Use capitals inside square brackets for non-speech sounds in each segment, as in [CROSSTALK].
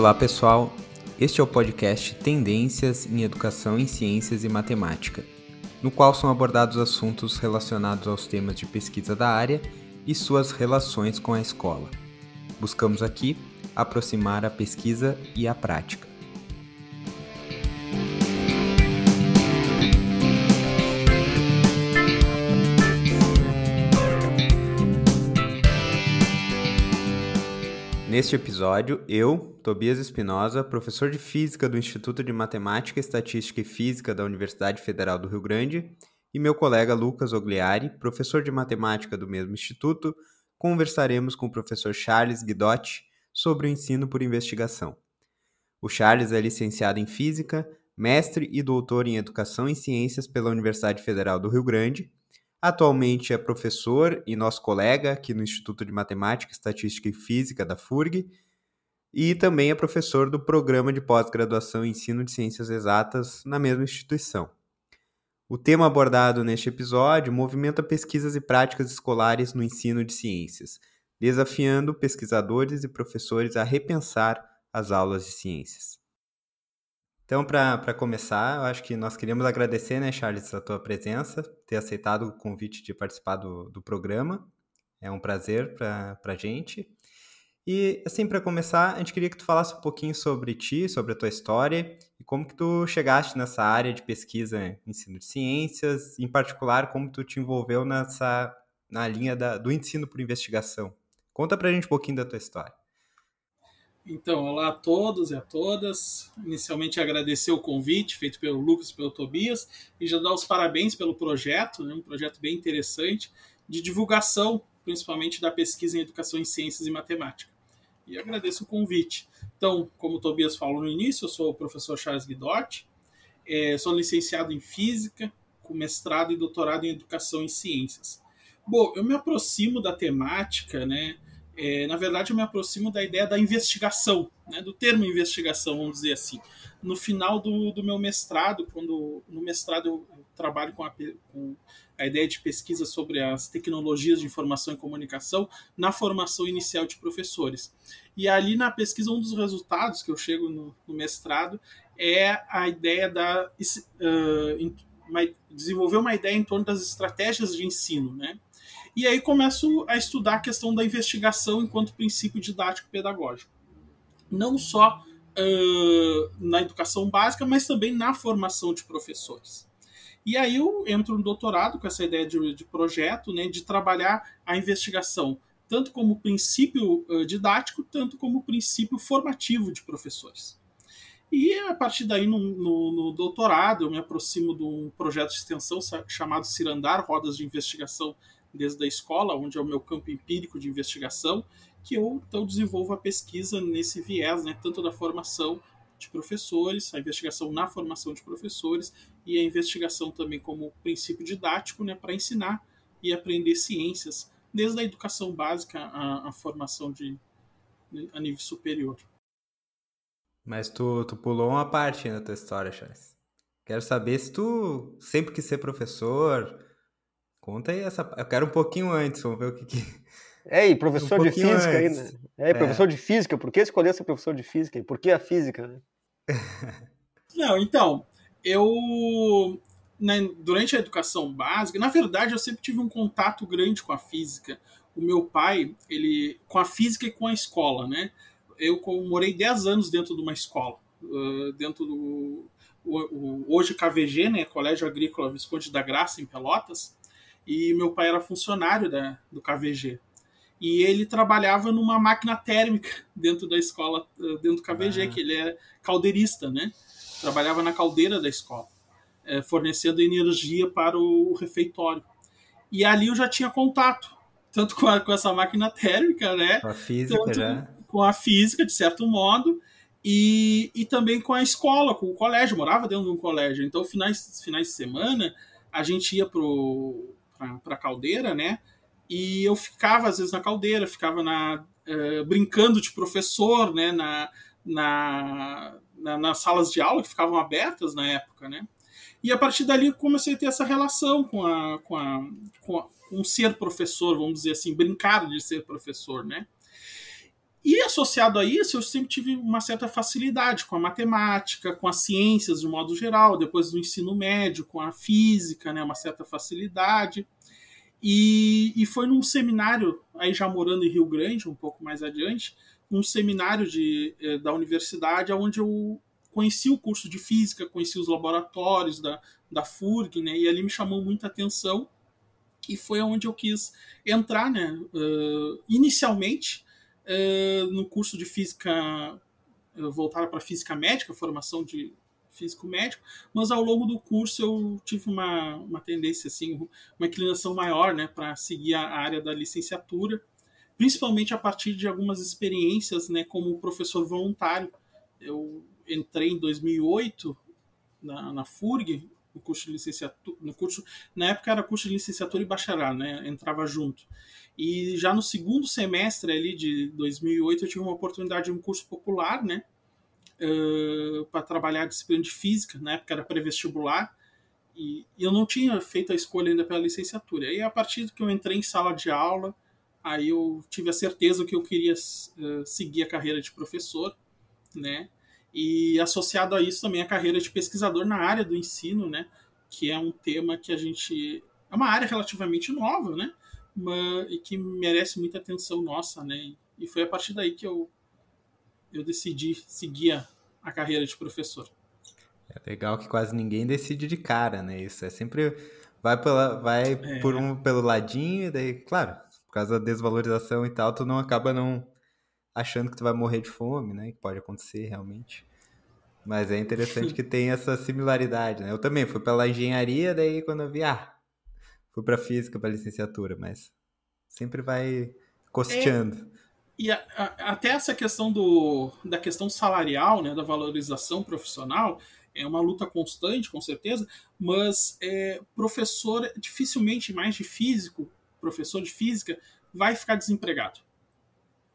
Olá pessoal, este é o podcast Tendências em Educação em Ciências e Matemática, no qual são abordados assuntos relacionados aos temas de pesquisa da área e suas relações com a escola. Buscamos aqui aproximar a pesquisa e a prática. Neste episódio, eu, Tobias Espinosa, professor de Física do Instituto de Matemática, Estatística e Física da Universidade Federal do Rio Grande, e meu colega Lucas Ogliari, professor de Matemática do mesmo instituto, conversaremos com o professor Charles Guidotti sobre o ensino por investigação. O Charles é licenciado em Física, mestre e doutor em Educação e Ciências pela Universidade Federal do Rio Grande Atualmente é professor e nosso colega aqui no Instituto de Matemática, Estatística e Física da FURG, e também é professor do programa de pós-graduação em Ensino de Ciências Exatas na mesma instituição. O tema abordado neste episódio movimenta pesquisas e práticas escolares no ensino de ciências, desafiando pesquisadores e professores a repensar as aulas de ciências. Então, para começar, eu acho que nós queríamos agradecer, né, Charles, a tua presença, ter aceitado o convite de participar do, do programa. É um prazer para a gente. E, assim, para começar, a gente queria que tu falasse um pouquinho sobre ti, sobre a tua história e como que tu chegaste nessa área de pesquisa em ensino de ciências, em particular, como tu te envolveu nessa, na linha da, do ensino por investigação. Conta para a gente um pouquinho da tua história. Então, olá a todos e a todas. Inicialmente agradecer o convite feito pelo Lucas e pelo Tobias e já dar os parabéns pelo projeto, né, um projeto bem interessante de divulgação, principalmente da pesquisa em educação em ciências e matemática. E agradeço o convite. Então, como o Tobias falou no início, eu sou o professor Charles Guidotti, é, sou licenciado em Física, com mestrado e doutorado em Educação em Ciências. Bom, eu me aproximo da temática, né, é, na verdade, eu me aproximo da ideia da investigação, né, do termo investigação, vamos dizer assim. No final do, do meu mestrado, quando no mestrado eu, eu trabalho com a, com a, ideia de pesquisa sobre as tecnologias de informação e comunicação na formação inicial de professores. E ali na pesquisa, um dos resultados que eu chego no, no mestrado é a ideia da uh, uma, desenvolver uma ideia em torno das estratégias de ensino, né? E aí começo a estudar a questão da investigação enquanto princípio didático pedagógico. Não só uh, na educação básica, mas também na formação de professores. E aí eu entro no doutorado com essa ideia de, de projeto, né, de trabalhar a investigação tanto como princípio uh, didático, tanto como princípio formativo de professores. E a partir daí, no, no, no, doutorado, eu me aproximo de um projeto de extensão chamado Cirandar, Rodas de Investigação desde a escola, onde é o meu campo empírico de investigação, que eu então desenvolvo a pesquisa nesse viés, né, tanto da formação de professores, a investigação na formação de professores e a investigação também como princípio didático, né, para ensinar e aprender ciências, desde a educação básica à, formação de, a nível superior. Mas tu, tu pulou uma parte na tua história, Charles. Quero saber se tu sempre quis ser professor, Conta aí essa. Eu quero um pouquinho antes, vamos ver o que. que... É, e professor um de física aí, né? É, professor é. de física, por que escolher ser professor de física? E por que a física, né? [LAUGHS] Não, então, eu. Né, durante a educação básica, na verdade, eu sempre tive um contato grande com a física. O meu pai, ele. com a física e com a escola, né? Eu morei 10 anos dentro de uma escola, dentro do. Hoje KVG, né? Colégio Agrícola Visconde da Graça, em Pelotas e meu pai era funcionário da, do KVG. E ele trabalhava numa máquina térmica [LAUGHS] dentro da escola, eh, dentro do KVG, que ele é caldeirista, né? Trabalhava na caldeira da escola, é, fornecendo energia para o, refeitório. E ali eu já tinha contato, tanto com, a, com essa máquina térmica, né? Com a física, tanto já. Com a física, de certo modo, e, e também com a escola, com o colégio. Eu morava dentro de um colégio. Então, finais, finais de semana, a gente ia pro para a caldeira, né? E eu ficava às vezes na caldeira, ficava na, uh, brincando de professor, né? Na, na, na, nas salas de aula que ficavam abertas na época, né? E a partir dali comecei a ter essa relação com a, com a, com, a, com ser professor, vamos dizer assim, brincar de ser professor, né? E associado a isso, eu sempre tive uma certa facilidade com a matemática, com as ciências de modo geral, depois do ensino médio, com a física, né, uma certa facilidade. E, e foi num seminário, aí já morando em Rio Grande, um pouco mais adiante, um seminário de, eh, da universidade, onde eu conheci o curso de física, conheci os laboratórios da, da FURG, né, e ali me chamou muita atenção, e foi onde eu quis entrar, né, uh, inicialmente, no curso de física, uh, voltada para física médica, formação de físico médico, mas ao longo do curso eu tive uma, uma tendência, assim, uma inclinação maior, né, para seguir a área da licenciatura, principalmente a partir de algumas experiências, né, como professor voluntário. Eu entrei em 2008 na, na FURG, no curso de licenciatura, no curso, na época era curso de licenciatura e bacharel, né, entrava junto. E já no segundo semestre ali de 2008 eu tive uma oportunidade de um curso popular, né, uh, para trabalhar a disciplina de física, na época era pré-vestibular, e, e eu não tinha feito a escolha ainda pela licenciatura. E a partir do que eu entrei em sala de aula, aí eu tive a certeza que eu queria uh, seguir a carreira de professor, né? E associado a isso também a carreira de pesquisador na área do ensino, né? Que é um tema que a gente é uma área relativamente nova, né? Uma, e que merece muita atenção nossa, né? E foi a partir daí que eu eu decidi seguir a, a carreira de professor. É legal que quase ninguém decide de cara, né? Isso é sempre vai pela vai é. por um pelo ladinho e daí, claro, por causa da desvalorização e tal, tu não acaba não achando que tu vai morrer de fome, né? Que pode acontecer realmente. Mas é interessante [LAUGHS] que tem essa similaridade, né? Eu também fui pela engenharia, daí quando eu vi, ah, fui para física, para licenciatura, mas sempre vai costeando. É, e a, a, até essa questão do, da questão salarial, né, da valorização profissional, é uma luta constante, com certeza, mas é, professor, dificilmente mais de físico, professor de física, vai ficar desempregado.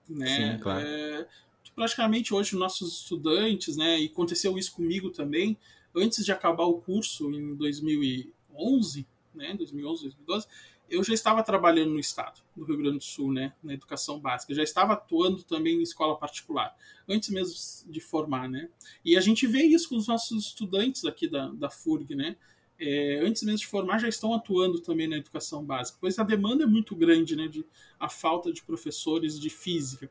Né? Sim, claro. É, praticamente hoje nossos estudantes, né, e aconteceu isso comigo também, antes de acabar o curso em 2011, né, 2011, 2012, eu já estava trabalhando no estado do Rio Grande do Sul, né, na educação básica, já estava atuando também em escola particular, antes mesmo de formar, né, e a gente vê isso com os nossos estudantes aqui da, da FURG, né, é, antes mesmo de formar já estão atuando também na educação básica, pois a demanda é muito grande, né, de a falta de professores de física,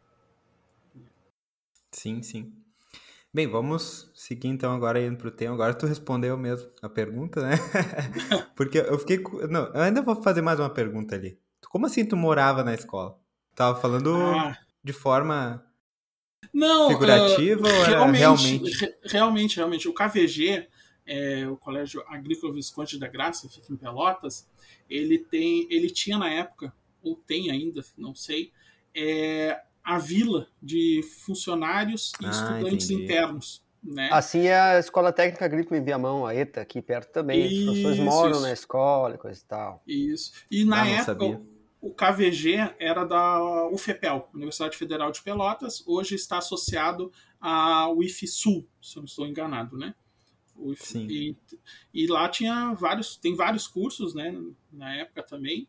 Sim, sim. Bem, vamos seguir então agora indo pro tema. Agora tu respondeu mesmo a pergunta, né? [LAUGHS] Porque eu fiquei. Não, eu ainda vou fazer mais uma pergunta ali. Como assim tu morava na escola? Tava falando ah. de forma não, figurativa uh, ou realmente, realmente? Realmente, realmente. O KVG, é, o Colégio Agrícola Visconde da Graça, fica em Pelotas, ele tem, ele tinha na época, ou tem ainda, não sei, é, a vila de funcionários e ah, estudantes entendi. internos. Né? Assim é a Escola Técnica Agrícola em Viamão, a ETA, aqui perto também. Isso, As pessoas moram isso. na escola e coisa e tal. Isso. E na ah, época, o KVG era da UFEPEL, Universidade Federal de Pelotas, hoje está associado ao IFSUL, se eu não estou enganado, né? Sim. E, e lá tinha vários, tem vários cursos, né, na época também,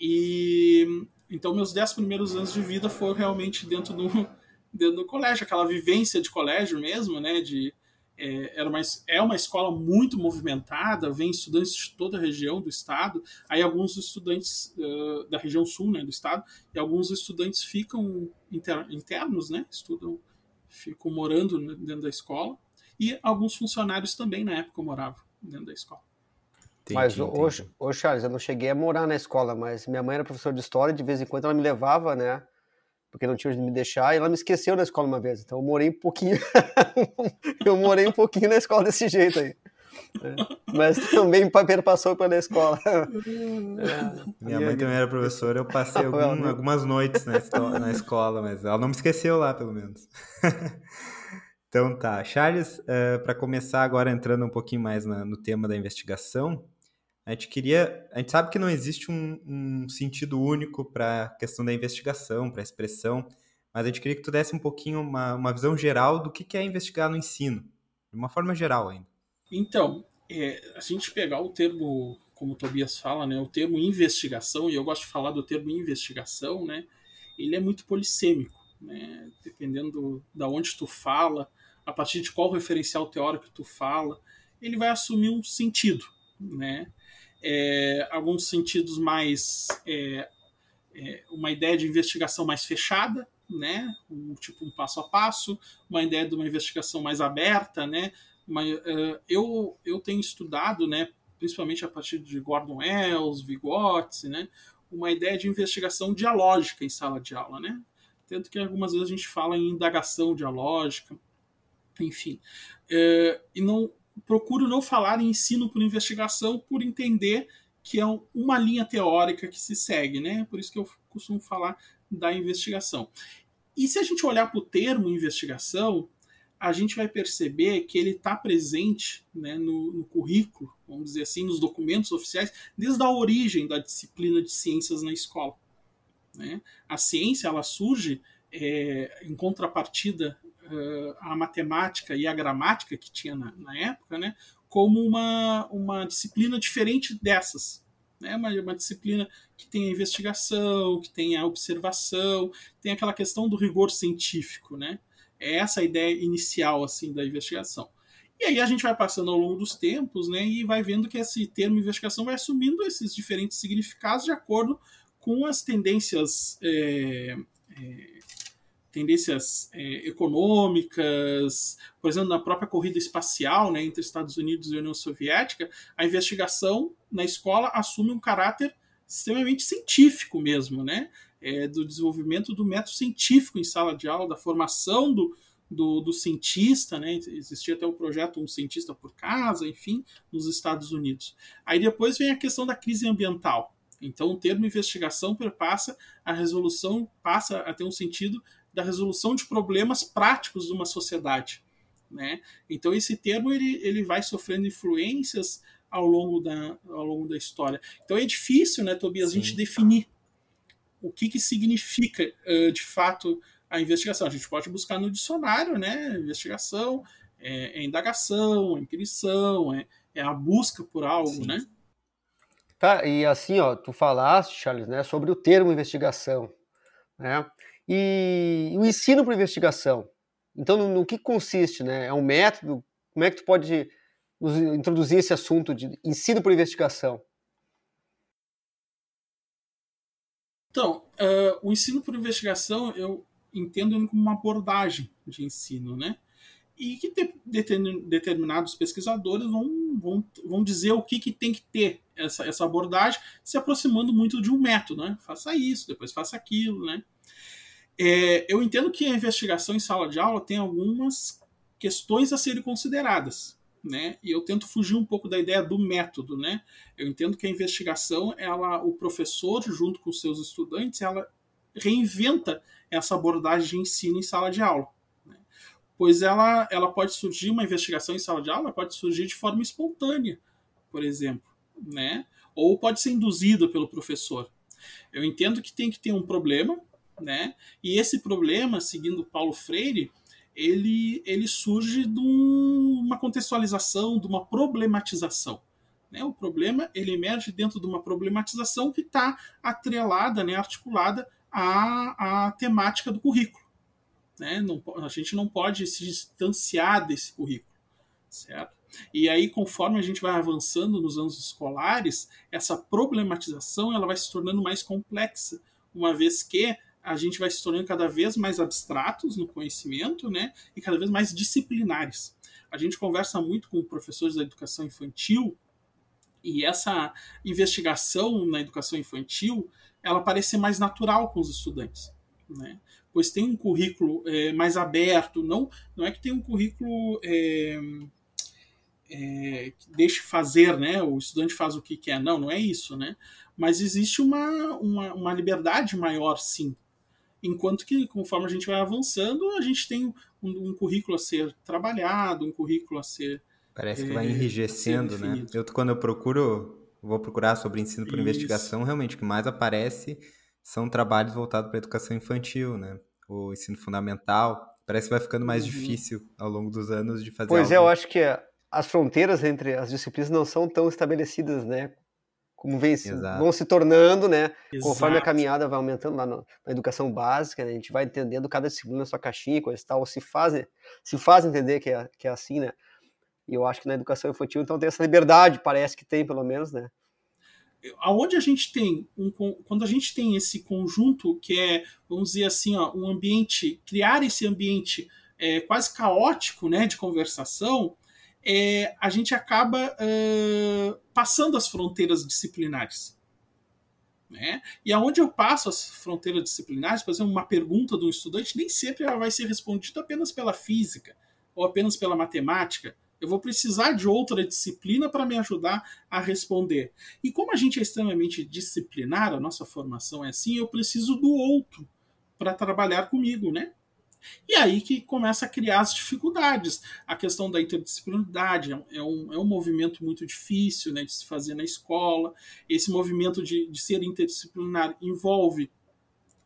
e então, meus dez primeiros anos de vida foram realmente dentro do, [LAUGHS] dentro do colégio, aquela vivência de colégio mesmo, né? De, é, era uma, é uma escola muito movimentada, vem estudantes de toda a região do estado, aí alguns estudantes uh, da região sul né, do estado, e alguns estudantes ficam inter, internos, né? Estudam, ficam morando dentro da escola, e alguns funcionários também na época moravam dentro da escola. Entendi, mas hoje, hoje, Charles, eu não cheguei a morar na escola, mas minha mãe era professora de história, de vez em quando ela me levava, né? Porque não tinha onde me deixar, e ela me esqueceu na escola uma vez. Então eu morei um pouquinho. [LAUGHS] eu morei um pouquinho na escola desse jeito aí. É. Mas também passou pela escola. É. Minha mãe também era professora, eu passei algum, algumas noites na, na escola, mas ela não me esqueceu lá, pelo menos. [LAUGHS] Então tá, Charles, uh, eh, para começar agora entrando um pouquinho mais na, no tema da investigação, a gente queria, a gente sabe que não existe um, um sentido único para a questão da investigação, para a expressão, mas a gente queria que tu desse um pouquinho uma, uma visão geral do que, que é investigar no ensino, de uma forma geral ainda. Então, é, a gente pegar o termo, como o Tobias fala, né, o termo investigação, e eu gosto de falar do termo investigação, né, ele é muito polissêmico né, dependendo da onde tu fala, a partir de qual referencial teórico tu fala, ele vai assumir um sentido, né? É, alguns sentidos mais é, é, uma ideia de investigação mais fechada, né? Um, tipo um passo a passo, uma ideia de uma investigação mais aberta, né? Uma, uh, eu, eu tenho estudado, né? Principalmente a partir de Gordon Wells, Vygotsky, né? Uma ideia de investigação dialógica em sala de aula, né? Tanto que algumas vezes a gente fala em indagação dialógica, enfim. Uh, e não procuro não falar em ensino por investigação por entender que é uma linha teórica que se segue, né? Por isso que eu costumo falar da investigação. E se a gente olhar para o termo investigação, a gente vai perceber que ele está presente né, no, no, currículo, vamos dizer assim, nos documentos oficiais, desde a origem da disciplina de ciências na escola. Né? A ciência ela surge é, em contrapartida uh, à matemática e à gramática que tinha na, na época, né, como uma, uma disciplina diferente dessas. Né? Uma, uma disciplina que tem a investigação, que tem a observação, tem aquela questão do rigor científico. Né? É essa a ideia inicial assim da investigação. E aí a gente vai passando ao longo dos tempos né, e vai vendo que esse termo investigação vai assumindo esses diferentes significados de acordo com as tendências é, é, tendências é, econômicas, por exemplo, na própria corrida espacial né, entre Estados Unidos e União Soviética, a investigação na escola assume um caráter extremamente científico mesmo, né? É, do desenvolvimento do método científico em sala de aula, da formação do, do, do, cientista, né? Existia até o projeto Um Cientista por Casa, enfim, nos Estados Unidos. Aí depois vem a questão da crise ambiental. Então, o termo investigação perpassa a resolução, passa a ter um sentido da resolução de problemas práticos de uma sociedade. Né? Então esse termo ele, ele vai sofrendo influências ao longo da, ao longo da história. Então é difícil, né, Tobias, Sim. a gente definir o que, que significa uh, de fato a investigação. A gente pode buscar no dicionário, né? Investigação é, é indagação, é inquirição, é, é, a busca por algo, Sim. né? Tá, e assim, ó, tu falaste, Charles, né, sobre o termo investigação, né? E, o ensino para investigação. Então, no, no, que consiste, né? É um método? Como é que tu pode nos introduzir esse assunto de ensino por investigação? Então, uh, o ensino por investigação eu entendo como uma abordagem de ensino, né? E que de, de, determinados pesquisadores vão, vão, vão dizer o que, que tem que ter essa, essa abordagem, se aproximando muito de um método, né? Faça isso, depois faça aquilo, né? É, eu entendo que a investigação em sala de aula tem algumas questões a serem consideradas, né? E eu tento fugir um pouco da ideia do método, né? Eu entendo que a investigação, ela, o professor junto com seus estudantes, ela reinventa essa abordagem de ensino em sala de aula, né? pois ela, ela pode surgir uma investigação em sala de aula, pode surgir de forma espontânea, por exemplo, né? Ou pode ser induzida pelo professor. Eu entendo que tem que ter um problema, né? E esse problema, seguindo Paulo Freire, ele, ele surge de um, uma contextualização, de uma problematização. Né? O problema ele emerge dentro de uma problematização que está atrelada, né, articulada à, à temática do currículo. Né? Não, a gente não pode se distanciar desse currículo, certo? E aí, conforme a gente vai avançando nos anos escolares, essa problematização ela vai se tornando mais complexa, uma vez que a gente vai se tornando cada vez mais abstratos no conhecimento, né, e cada vez mais disciplinares. A gente conversa muito com professores da educação infantil e essa investigação na educação infantil, ela parece ser mais natural com os estudantes, né? Pois tem um currículo é, mais aberto, não, não é que tem um currículo é, é, que deixe fazer, né? O estudante faz o que quer, não, não é isso, né? Mas existe uma, uma, uma liberdade maior, sim, enquanto que conforme a gente vai avançando, a gente tem um, um currículo a ser trabalhado, um currículo a ser Parece que vai é, enrijecendo, né? Eu, quando eu procuro, vou procurar sobre ensino por Isso. investigação, realmente o que mais aparece são trabalhos voltados para a educação infantil, né? O ensino fundamental. Parece que vai ficando mais uhum. difícil ao longo dos anos de fazer Pois algo. é, eu acho que as fronteiras entre as disciplinas não são tão estabelecidas, né? Como vem, vão se tornando, né? Exato. Conforme a caminhada vai aumentando lá no, na educação básica, né, a gente vai entendendo cada disciplina na sua caixinha, coisa e tal, ou se faz, se faz entender que é, que é assim, né? E eu acho que na educação infantil, então, tem essa liberdade, parece que tem, pelo menos, né? Aonde a gente tem, um, quando a gente tem esse conjunto que é, vamos dizer assim, ó, um ambiente, criar esse ambiente é, quase caótico, né, de conversação, é, a gente acaba uh, passando as fronteiras disciplinares. Né? E aonde eu passo as fronteiras disciplinares, por exemplo, uma pergunta de um estudante, nem sempre ela vai ser respondida apenas pela física ou apenas pela matemática. Eu vou precisar de outra disciplina para me ajudar a responder. E como a gente é extremamente disciplinar, a nossa formação é assim, eu preciso do outro para trabalhar comigo, né? E aí que começa a criar as dificuldades. A questão da interdisciplinaridade é, é um, é um movimento muito difícil né, de se fazer na escola. Esse movimento de, de ser interdisciplinar envolve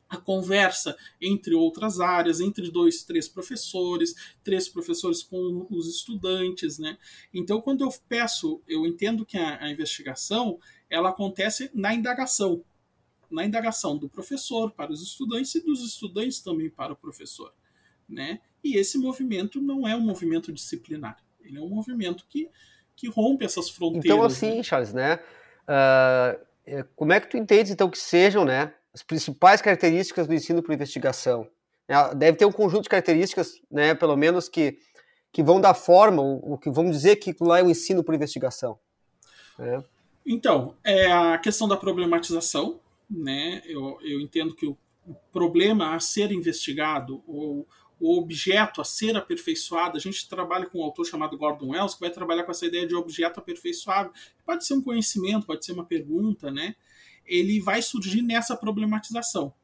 a conversa entre outras áreas, entre dois, três professores, três professores com os estudantes, né? Então, quando eu peço, eu entendo que a, a investigação ela acontece na indagação, na indagação do professor para os estudantes e dos estudantes também para o professor né? E esse movimento não é um movimento disciplinar, ele é um movimento que, que rompe essas fronteiras. Então, assim, né? Charles, né? Uh, como é que tu entende, então, que sejam, né, as principais características do ensino por investigação? É, deve ter um conjunto de características, né, pelo menos que, que vão dar forma, o que vamos dizer que lá é o ensino por investigação. Né? Então, é a questão da problematização, né? Eu, eu entendo que o problema a ser investigado ou o objeto a ser aperfeiçoado. A gente trabalha com um autor chamado Gordon Wells, que vai trabalhar com essa ideia de objeto aperfeiçoável. Pode ser um conhecimento, pode ser uma pergunta, né? Ele vai surgir nessa problematização.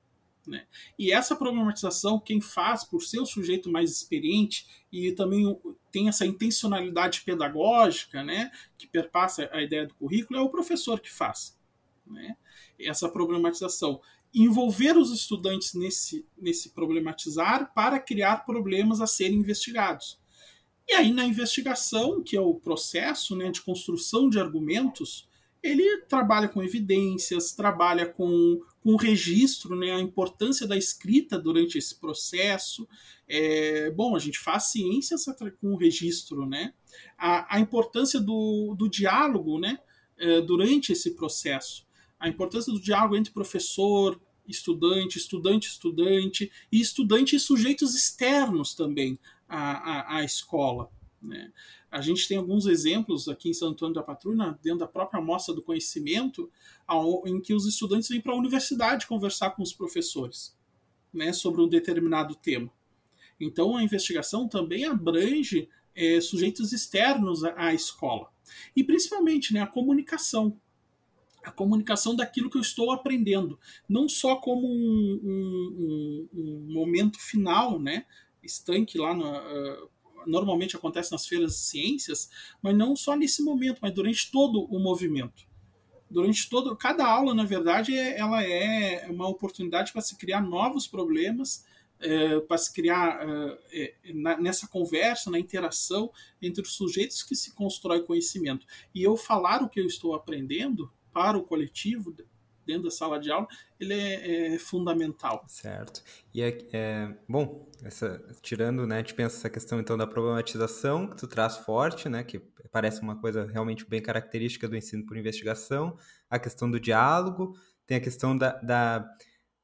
Né? E essa problematização, quem faz, por ser o sujeito mais experiente e também tem essa intencionalidade pedagógica, né, que perpassa a ideia do currículo, é o professor que faz. Né? Essa problematização envolver os estudantes nesse, nesse problematizar para criar problemas a serem investigados. E aí, na investigação, que é o processo né, de construção de argumentos, ele trabalha com evidências, trabalha com, com registro, né, a importância da escrita durante esse processo. É, bom, a gente faz ciências com registro, né? A, a importância do, do diálogo né, é, durante esse processo a importância do diálogo entre professor, estudante, estudante, estudante, e estudante e sujeitos externos também à, à, à escola. Né? A gente tem alguns exemplos aqui em Santo Antônio da Patrulha, dentro da própria mostra do conhecimento, em que os estudantes vêm para a universidade conversar com os professores né, sobre um determinado tema. Então, a investigação também abrange é, sujeitos externos à, à escola. E, principalmente, né, a comunicação a comunicação daquilo que eu estou aprendendo, não só como um, um, um, um momento final, né, estanque lá no, uh, normalmente acontece nas feiras de ciências, mas não só nesse momento, mas durante todo o movimento. Durante todo, cada aula, na verdade, é, ela é uma oportunidade para se criar novos problemas, é, para se criar é, na, nessa conversa, na interação entre os sujeitos que se constrói conhecimento. E eu falar o que eu estou aprendendo para o coletivo dentro da sala de aula, ele é, é fundamental. Certo. E é, é, bom, essa, tirando, né, gente pensa essa questão então da problematização que tu traz forte, né, que parece uma coisa realmente bem característica do ensino por investigação, a questão do diálogo, tem a questão da, da,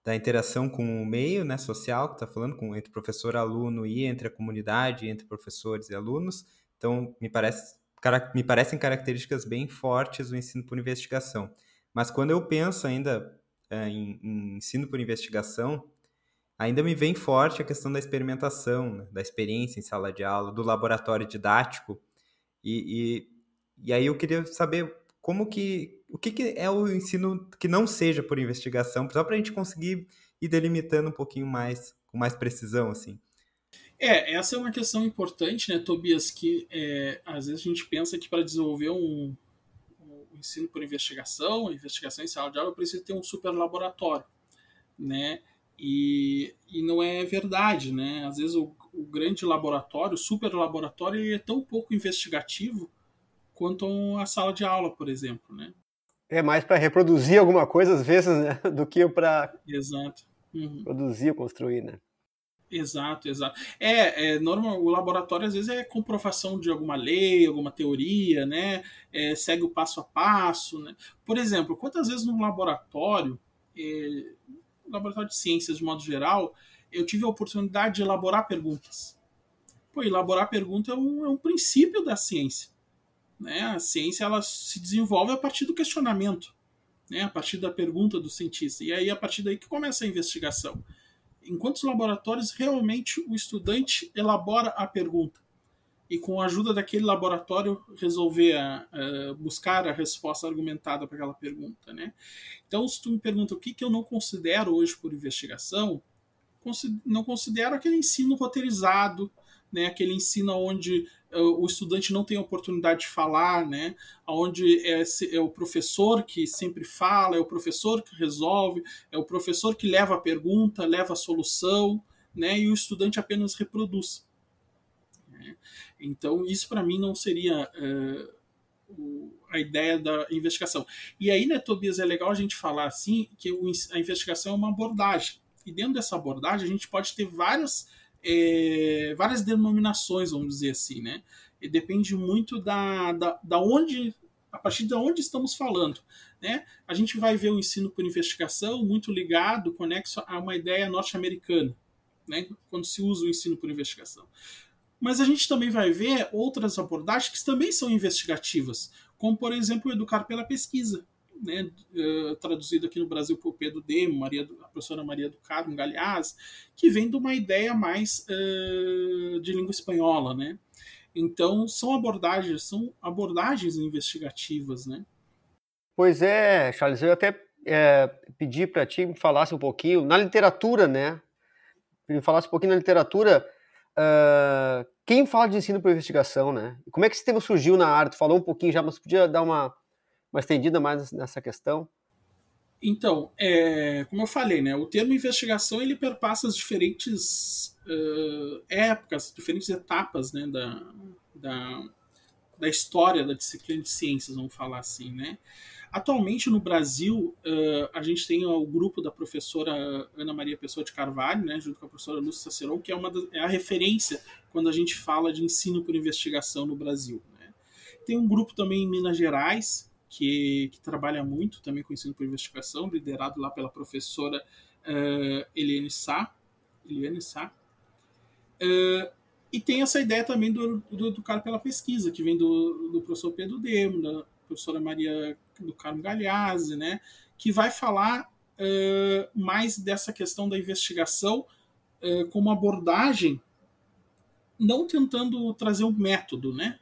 da interação com o meio, né, social, que está falando, com, entre professor aluno e entre a comunidade, entre professores e alunos. Então, me parece me parecem características bem fortes do ensino por investigação. Mas quando eu penso ainda é, em, em, ensino por investigação, ainda me vem forte a questão da experimentação, né? da experiência em sala de aula, do laboratório didático. E, e, e aí eu queria saber como que o que, que, é o ensino que não seja por investigação, só para a gente conseguir ir delimitando um pouquinho mais, com mais precisão, assim. É, essa é uma questão importante, né, Tobias, que é, às vezes a gente pensa que para desenvolver um, um, ensino por investigação, investigação em sala de aula, precisa ter um super laboratório, né, e, e não é verdade, né, às vezes o, o grande laboratório, o super laboratório, ele é tão pouco investigativo quanto a sala de aula, por exemplo, né. É mais para reproduzir alguma coisa, às vezes, né? [LAUGHS] do que para Exato. Uhum. produzir ou construir, né? Exato, exato. É, é normal, o laboratório às vezes é comprovação de alguma lei, alguma teoria, né? É, segue o passo a passo, né? Por exemplo, quantas vezes no laboratório, é, laboratório de ciências de modo geral, eu tive a oportunidade de elaborar perguntas. Pô, elaborar pergunta é um, é um princípio da ciência. Né? A ciência ela se desenvolve a partir do questionamento, né? a partir da pergunta do cientista. E aí, a partir daí que começa a investigação. Em quantos laboratórios realmente o estudante elabora a pergunta? E com a ajuda daquele laboratório resolver a, a buscar a resposta argumentada para aquela pergunta. Né? Então, se tu me pergunta o que, que eu não considero hoje por investigação, não considero aquele ensino roteirizado, né, aquele ensino onde o estudante não tem oportunidade de falar, né, onde é, é, o professor que sempre fala, é o professor que resolve, é o professor que leva a pergunta, leva a solução, né, e o estudante apenas reproduz. Né. Então, isso para mim não seria uh, a ideia da investigação. E aí, né, Tobias, é legal a gente falar assim que a investigação é uma abordagem. E dentro dessa abordagem, a gente pode ter várias é, várias denominações, vamos dizer assim, né? E depende muito da, da, da onde, a partir de onde estamos falando. Né? A gente vai ver o ensino por investigação muito ligado, conexo a uma ideia norte-americana, né? quando se usa o ensino por investigação. Mas a gente também vai ver outras abordagens que também são investigativas, como, por exemplo, educar pela pesquisa né, uh, traduzido aqui no Brasil por Pedro Demo, Maria a professora Maria do Carmo Galhaz, que vem de uma ideia mais uh, de língua espanhola, né? Então são abordagens, são abordagens investigativas, né? Pois é, Charles, eu até é, pedi para ti que falasse um pouquinho na literatura, né? Me falasse um pouquinho na literatura. Uh, quem fala de ensino por investigação, né? Como é que esse tema surgiu na área? Tu falou um pouquinho já, mas podia dar uma uma estendida mais nessa questão? Então, é, como eu falei, né, o termo investigação ele perpassa as diferentes uh, épocas, diferentes etapas né, da, da, da, história da disciplina de ciências, vamos falar assim. Né? Atualmente no Brasil, uh, a gente tem o grupo da professora Ana Maria Pessoa de Carvalho, né, junto com a professora Lúcia Saceron, que é, uma é a referência quando a gente fala de ensino por investigação no Brasil. Né? Tem um grupo também em Minas Gerais, que, que, trabalha muito também com ensino por investigação, liderado lá pela professora uh, Eliane Sá. Eliane Sá. Uh, e tem essa ideia também do, do educar pela pesquisa, que vem do, do professor Pedro Demo, da professora Maria do Carmo Galhazzi, né, que vai falar uh, mais dessa questão da investigação uh, como abordagem, não tentando trazer um método, né,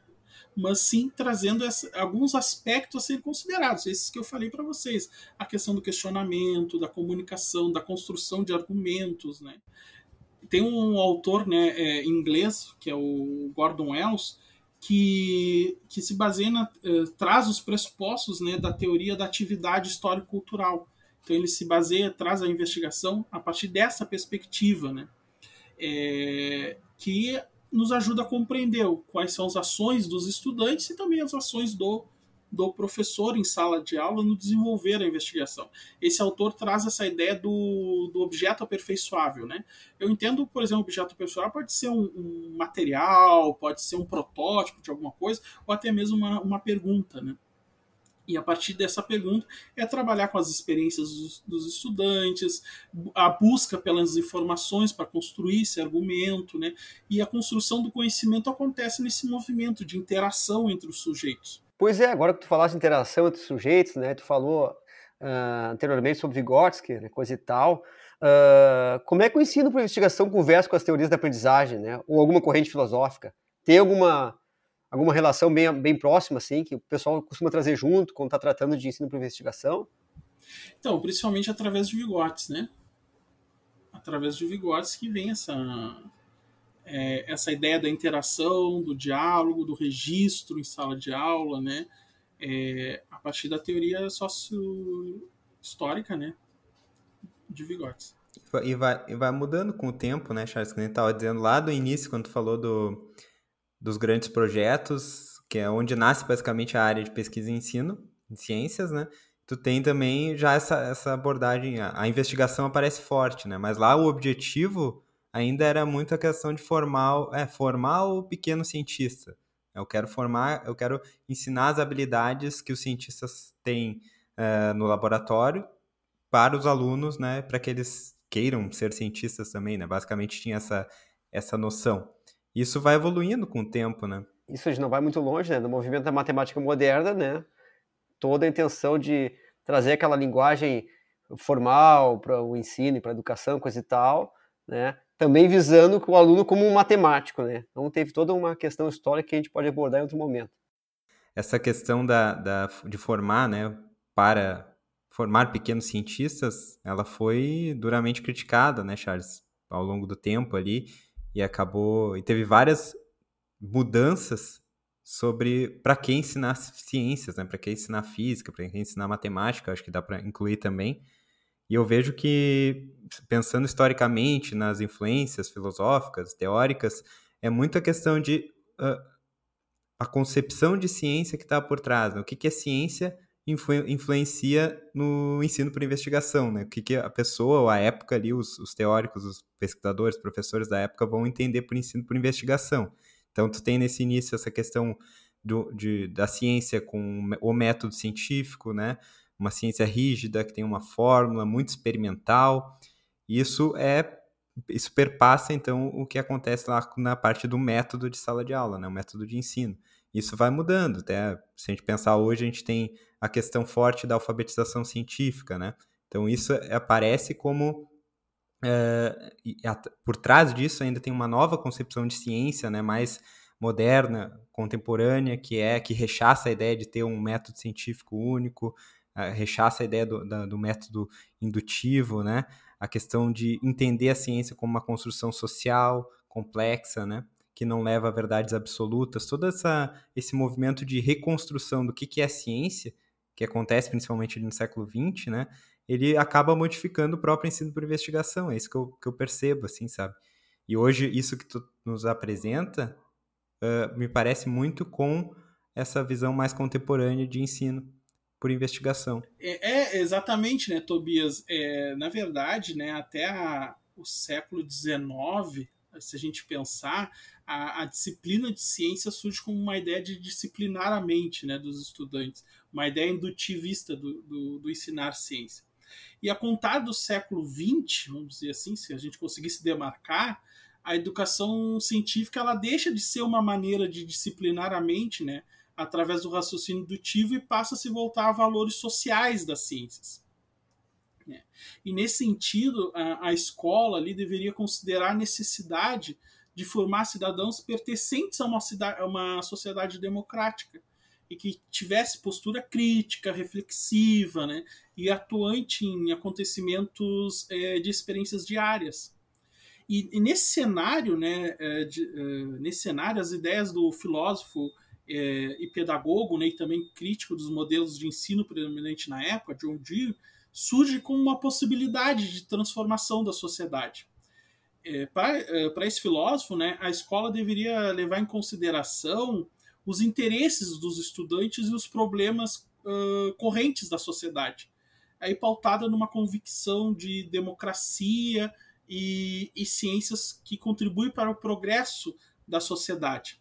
mas sim trazendo essa, alguns aspectos a serem considerados, esses que eu falei para vocês, a questão do questionamento, da comunicação, da construção de argumentos, né? Tem um autor né, é, inglês, que é o Gordon Wells, que, que se baseia na, eh, traz os pressupostos né, da teoria da atividade histórico-cultural. Então ele se baseia, traz a investigação a partir dessa perspectiva, né? É, que nos ajuda a compreender quais são as ações dos estudantes e também as ações do, do professor em sala de aula no desenvolver a investigação. Esse autor traz essa ideia do, do objeto aperfeiçoável. Né? Eu entendo, por exemplo, objeto aperfeiçoável pode ser um, um, material, pode ser um protótipo de alguma coisa, ou até mesmo uma, uma pergunta. Né? E a partir dessa pergunta é trabalhar com as experiências dos, dos estudantes, a busca pelas informações para construir esse argumento, né? E a construção do conhecimento acontece nesse movimento de interação entre os sujeitos. Pois é, agora que tu falaste interação entre os sujeitos, né? Tu falou uh, anteriormente sobre Vygotsky, né, coisa e tal. Uh, como é que o ensino por investigação conversa com as teorias da aprendizagem, né? Ou alguma corrente filosófica? Tem alguma alguma relação bem, bem próxima, assim, que o pessoal costuma trazer junto quando está tratando de ensino para investigação? Então, principalmente através de Vigotes, né? Através de Vigotes que vem essa, é, essa ideia da interação, do diálogo, do registro em sala de aula, né? É, a partir da teoria sócio-histórica, né? De Vigotes. E vai, e vai mudando com o tempo, né, Charles? Que gente estava dizendo lá do início, quando tu falou do dos grandes projetos, que é onde nasce basicamente a área de pesquisa e ensino, em ciências, né? tu tem também já essa, essa abordagem, a, a, investigação aparece forte, né? Mas lá o objetivo ainda era muito a questão de formar, é, formar o pequeno cientista. Eu quero formar, eu quero ensinar as habilidades que os cientistas têm é, no laboratório para os alunos, né? Para que eles queiram ser cientistas também, né? Basicamente tinha essa, essa noção. Isso vai evoluindo com o tempo, né? Isso a gente não vai muito longe, né? No movimento da matemática moderna, né? toda a intenção de trazer aquela linguagem formal para o ensino, para a educação, coisa e tal, né? Também visando o aluno como um matemático, né? Então teve toda uma questão histórica que a gente pode abordar em outro momento. Essa questão da, da de formar, né, para formar pequenos cientistas, ela foi duramente criticada, né, Charles, ao longo do tempo ali, e acabou e teve várias mudanças sobre para quem ensinar ciências, né? Para quem ensinar física, para quem ensinar matemática, acho que dá para incluir também. E eu vejo que pensando historicamente nas influências filosóficas, teóricas, é muita questão de uh, a concepção de ciência que está por trás. Né? O que, que a ciência influ influencia no ensino por investigação, né? O que, que a pessoa, a época ali, os, os teóricos, os pesquisadores, professores da época vão entender por ensino por investigação. Então, tu tem nesse início essa questão do, de, da ciência com o método científico, né? Uma ciência rígida, que tem uma fórmula muito experimental. Isso é isso perpassa então o que acontece lá na parte do método de sala de aula, né? O método de ensino. Isso vai mudando, até se a gente pensar hoje, a gente tem a questão forte da alfabetização científica, né? Então isso aparece como Uh, e, por trás disso ainda tem uma nova concepção de ciência, né, mais moderna, contemporânea, que é que rechaça a ideia de ter um método científico único, uh, rechaça a ideia do, da, do método indutivo, né, a questão de entender a ciência como uma construção social complexa, né, que não leva a verdades absolutas, todo essa, esse movimento de reconstrução do que, que é ciência, que acontece principalmente no século XX, né, ele acaba modificando o próprio ensino por investigação. É isso que eu, que eu percebo, assim, sabe? E hoje, isso que tu nos apresenta uh, me parece muito com essa visão mais contemporânea de ensino por investigação. É, é exatamente, né, Tobias? É, na verdade, né, até a, o século XIX, se a gente pensar, a, a, disciplina de ciência surge como uma ideia de disciplinar a mente né, dos estudantes, uma ideia indutivista do, do, do ensinar ciência. E a contar do século XX, vamos dizer assim, se a gente conseguisse demarcar, a educação científica ela deixa de ser uma maneira de disciplinar a mente, né, através do raciocínio indutivo e passa a se voltar a valores sociais das ciências. É. E nesse sentido, a, a escola ali deveria considerar a necessidade de formar cidadãos pertencentes a uma, cidade, a uma sociedade democrática e que tivesse postura crítica, reflexiva, né, e atuante em acontecimentos é, de experiências diárias. E, e nesse cenário, né, é, é, nesse cenário, as ideias do filósofo é, e pedagogo, né, e também crítico dos modelos de ensino predominante na época, John Dewey, surge como uma possibilidade de transformação da sociedade. É, Para é, esse filósofo, né, a escola deveria levar em consideração os interesses dos estudantes e os problemas uh, correntes da sociedade. Aí pautada numa convicção de democracia e, e ciências que contribuem para o progresso da sociedade.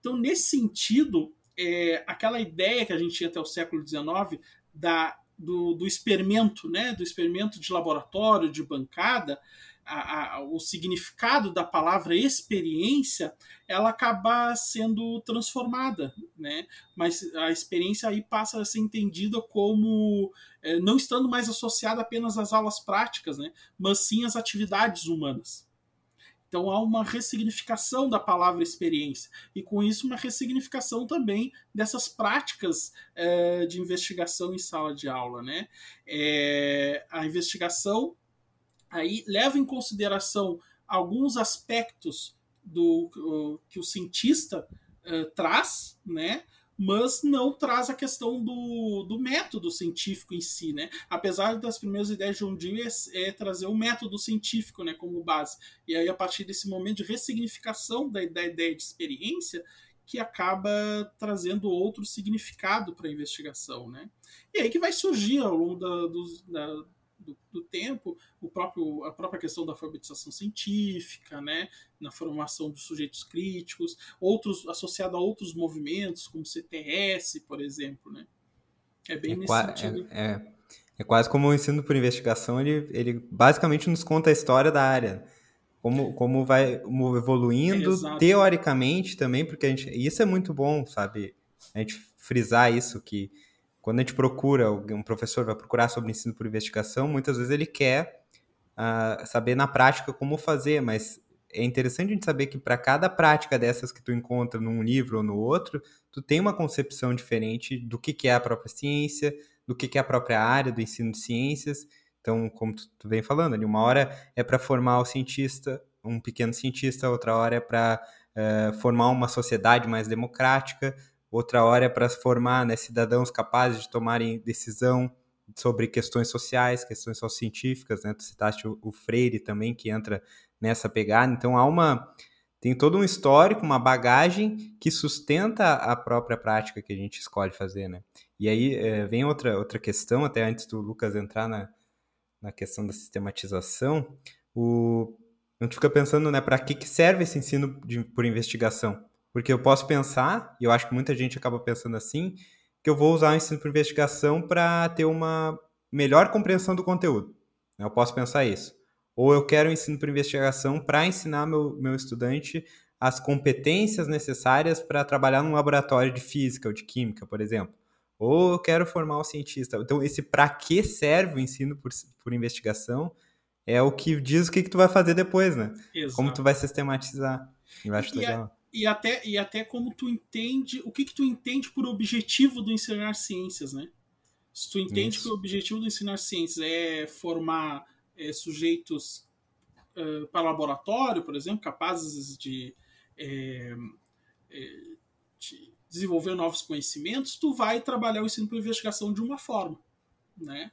Então, nesse sentido, é, aquela ideia que a gente tinha até o século XIX da, do, do experimento, né, do experimento de laboratório, de bancada, a, a, o significado da palavra experiência ela acaba sendo transformada, né? Mas a experiência aí passa a ser entendida como é, não estando mais associada apenas às aulas práticas, né? Mas sim às atividades humanas. Então há uma ressignificação da palavra experiência e com isso uma ressignificação também dessas práticas é, de investigação em sala de aula, né? É, a investigação aí leva em consideração alguns aspectos do que o cientista uh, traz, né? Mas não traz a questão do, do método científico em si, né? Apesar das primeiras ideias de John Dewey é, é trazer o método científico, né, como base. E aí a partir desse momento de ressignificação da, da ideia de experiência que acaba trazendo outro significado para a investigação, né? E aí que vai surgir ao longo da, do, da, do, do, tempo o próprio, a própria questão da alfabetização científica, né? Na formação dos sujeitos críticos, outros associado a outros movimentos como o CTS, por exemplo, né? É bem é nesse sentido. É, é, é, quase como o ensino por investigação, ele, ele basicamente nos conta a história da área como, como vai evoluindo é, teoricamente também, porque a gente, isso é muito bom, sabe? A gente frisar isso, que quando a gente procura, um professor vai procurar sobre ensino por investigação, muitas vezes ele quer uh, saber na prática como fazer, mas é interessante a gente saber que para cada prática dessas que tu encontra num livro ou no outro, tu tem uma concepção diferente do que, que é a própria ciência, do que, que é a própria área do ensino de ciências, então, como tu, tu vem falando, ali, uma hora é para formar o cientista, um pequeno cientista, outra hora é para uh, eh, formar uma sociedade mais democrática, outra hora é para formar né, cidadãos capazes de tomarem decisão sobre questões sociais, questões científicas, né? Tu citaste o, o Freire também, que entra nessa pegada. Então, há uma tem todo um histórico, uma bagagem que sustenta a própria prática que a gente escolhe fazer, né? E aí é, vem outra, outra questão, até antes do Lucas entrar na, na questão da sistematização, o, a gente fica pensando, né, para que, que serve esse ensino de, por investigação? Porque eu posso pensar, e eu acho que muita gente acaba pensando assim, que eu vou usar o ensino por investigação para ter uma melhor compreensão do conteúdo. Eu posso pensar isso. Ou eu quero o ensino por investigação para ensinar meu, meu estudante as competências necessárias para trabalhar num laboratório de física ou de química, por exemplo ou eu quero formar um cientista. Então, esse para que serve o ensino por, por investigação é o que diz o que, que tu vai fazer depois, né? Exato. Como tu vai sistematizar. Eu acho e, legal. E, até, e até como tu entende, o que, que tu entende por objetivo do ensinar ciências, né? Se tu entende Isso. que o objetivo do ensinar ciências é formar é, sujeitos uh, para laboratório, por exemplo, capazes de, é, de desenvolver novos conhecimentos, tu vai trabalhar o ensino por investigação de uma forma, né?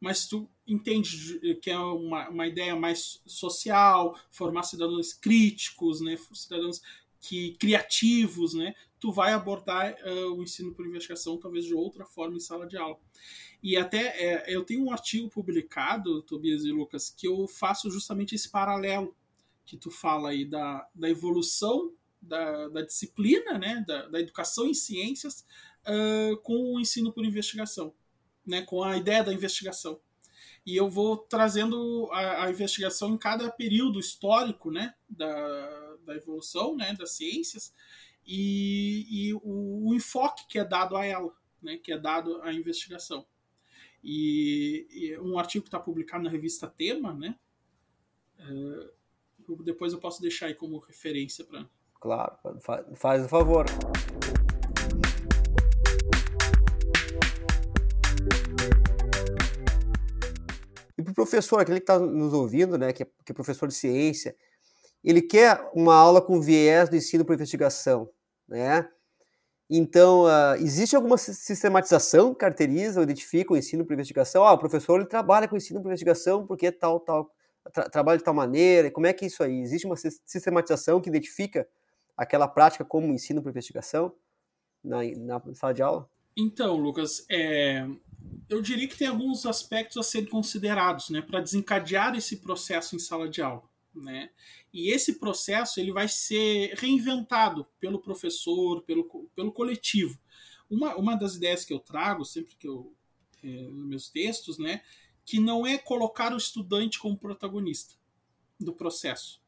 Mas tu entende que é uma, uma ideia mais social, formar cidadãos críticos, né? Cidadãos que criativos, né? Tu vai abordar uh, o ensino por investigação talvez de outra forma em sala de aula. E até é, eu tenho um artigo publicado, Tobias e Lucas, que eu faço justamente esse paralelo que tu fala aí da, da evolução da, da disciplina, né, da, da, educação em ciências, uh, com o ensino por investigação, né, com a ideia da investigação. E eu vou trazendo a, a investigação em cada período histórico né, da, da evolução né, das ciências e, e o, o, enfoque que é dado a ela, né, que é dado à investigação. E, e um artigo que está publicado na revista Tema, né, uh, depois eu posso deixar aí como referência para Claro, faz o favor. E para o professor, aquele que está nos ouvindo, né, que é, que é professor de ciência, ele quer uma aula com viés do ensino por investigação, né? Então, uh, existe alguma sistematização que caracteriza ou identifica o ensino por investigação? Ah, o professor ele trabalha com ensino por investigação porque tal, tal, tra trabalha de tal maneira. Como é que é isso aí? Existe uma sistematização que identifica aquela prática como ensino por investigação na, na sala de aula? Então, Lucas, é, eu diria que tem alguns aspectos a serem considerados né, para desencadear esse processo em sala de aula. Né? E esse processo ele vai ser reinventado pelo professor, pelo, pelo coletivo. Uma, uma das ideias que eu trago sempre que eu é, nos meus textos, né, que não é colocar o estudante como protagonista do processo,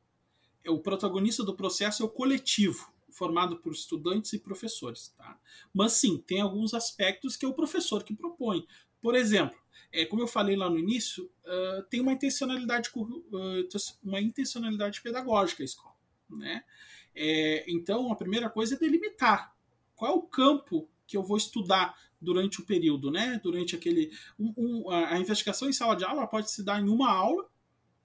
é o protagonista do processo é o coletivo, formado por estudantes e professores. Tá? Mas sim, tem alguns aspectos que é o professor que propõe. Por exemplo, é, como eu falei lá no início, uh, tem uma intencionalidade, uh, uma intencionalidade pedagógica a escola. Né? É, então, a primeira coisa é delimitar qual é o campo que eu vou estudar durante o período, né? Durante aquele. Um, um, a, investigação em sala de aula pode se dar em uma aula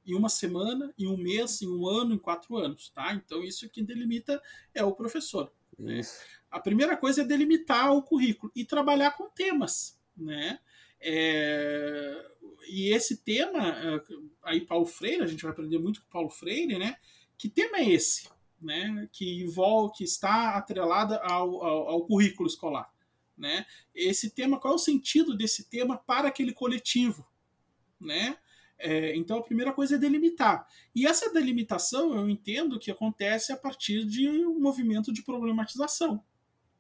em uma semana, em um mês, em um ano, em quatro anos, tá? Então isso que delimita é o professor. Né? A primeira coisa é delimitar o currículo e trabalhar com temas, né? É... E esse tema, é, aí Paulo Freire, a gente vai aprender muito com Paulo Freire, né? Que tema é esse? né, que envolve, que está atrelada ao, ao, ao currículo escolar. Né? Esse tema, qual é o sentido desse tema para aquele coletivo? Né? É, então a primeira coisa é delimitar. E essa delimitação eu entendo que acontece a partir de um movimento de problematização.